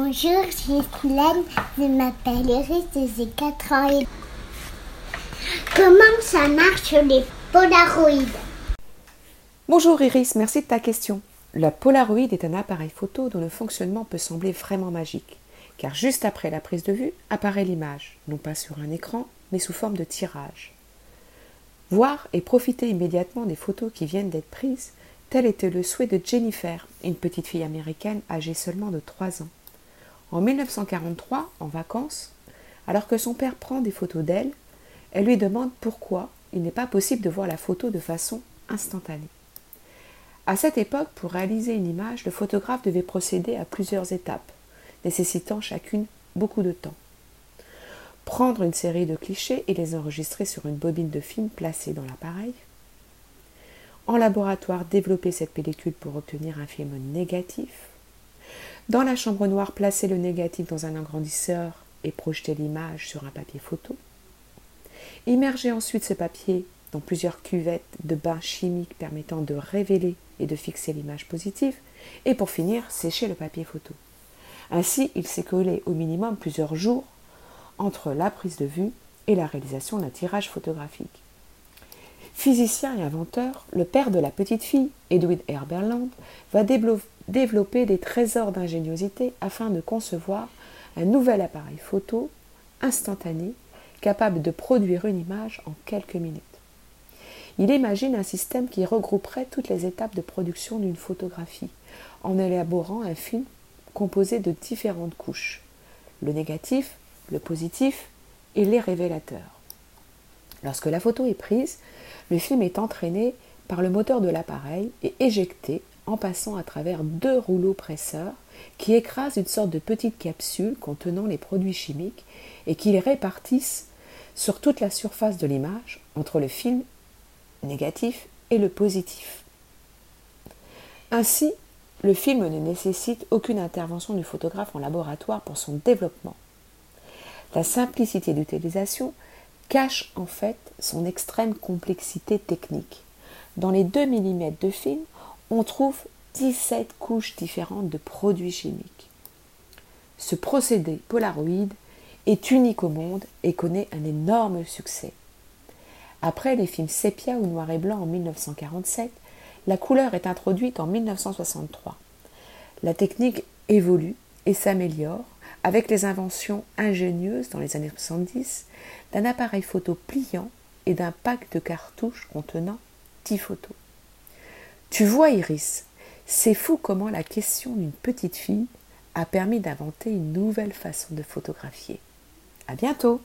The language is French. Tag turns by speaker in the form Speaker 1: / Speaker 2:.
Speaker 1: Bonjour, je suis Hélène, je m'appelle Iris et j'ai 4 ans. Comment ça marche les polaroïdes
Speaker 2: Bonjour Iris, merci de ta question. La Polaroid est un appareil photo dont le fonctionnement peut sembler vraiment magique, car juste après la prise de vue apparaît l'image, non pas sur un écran, mais sous forme de tirage. Voir et profiter immédiatement des photos qui viennent d'être prises, tel était le souhait de Jennifer, une petite fille américaine âgée seulement de 3 ans. En 1943, en vacances, alors que son père prend des photos d'elle, elle lui demande pourquoi il n'est pas possible de voir la photo de façon instantanée. À cette époque, pour réaliser une image, le photographe devait procéder à plusieurs étapes, nécessitant chacune beaucoup de temps. Prendre une série de clichés et les enregistrer sur une bobine de film placée dans l'appareil. En laboratoire, développer cette pellicule pour obtenir un film négatif. Dans la chambre noire, placer le négatif dans un agrandisseur et projeter l'image sur un papier photo. Immerger ensuite ce papier dans plusieurs cuvettes de bains chimiques permettant de révéler et de fixer l'image positive. Et pour finir, sécher le papier photo. Ainsi, il s'est collé au minimum plusieurs jours entre la prise de vue et la réalisation d'un tirage photographique. Physicien et inventeur, le père de la petite fille, Edwin Herberland, va développer des trésors d'ingéniosité afin de concevoir un nouvel appareil photo instantané capable de produire une image en quelques minutes. Il imagine un système qui regrouperait toutes les étapes de production d'une photographie en élaborant un film composé de différentes couches, le négatif, le positif et les révélateurs. Lorsque la photo est prise, le film est entraîné par le moteur de l'appareil et éjecté en passant à travers deux rouleaux presseurs qui écrasent une sorte de petite capsule contenant les produits chimiques et qui les répartissent sur toute la surface de l'image entre le film négatif et le positif. Ainsi, le film ne nécessite aucune intervention du photographe en laboratoire pour son développement. La simplicité d'utilisation cache en fait son extrême complexité technique. Dans les 2 mm de film, on trouve 17 couches différentes de produits chimiques. Ce procédé Polaroid est unique au monde et connaît un énorme succès. Après les films sépia ou noir et blanc en 1947, la couleur est introduite en 1963. La technique évolue et s'améliore avec les inventions ingénieuses dans les années 70 d'un appareil photo pliant et d'un pack de cartouches contenant 10 photos. Tu vois, Iris, c'est fou comment la question d'une petite fille a permis d'inventer une nouvelle façon de photographier. À bientôt!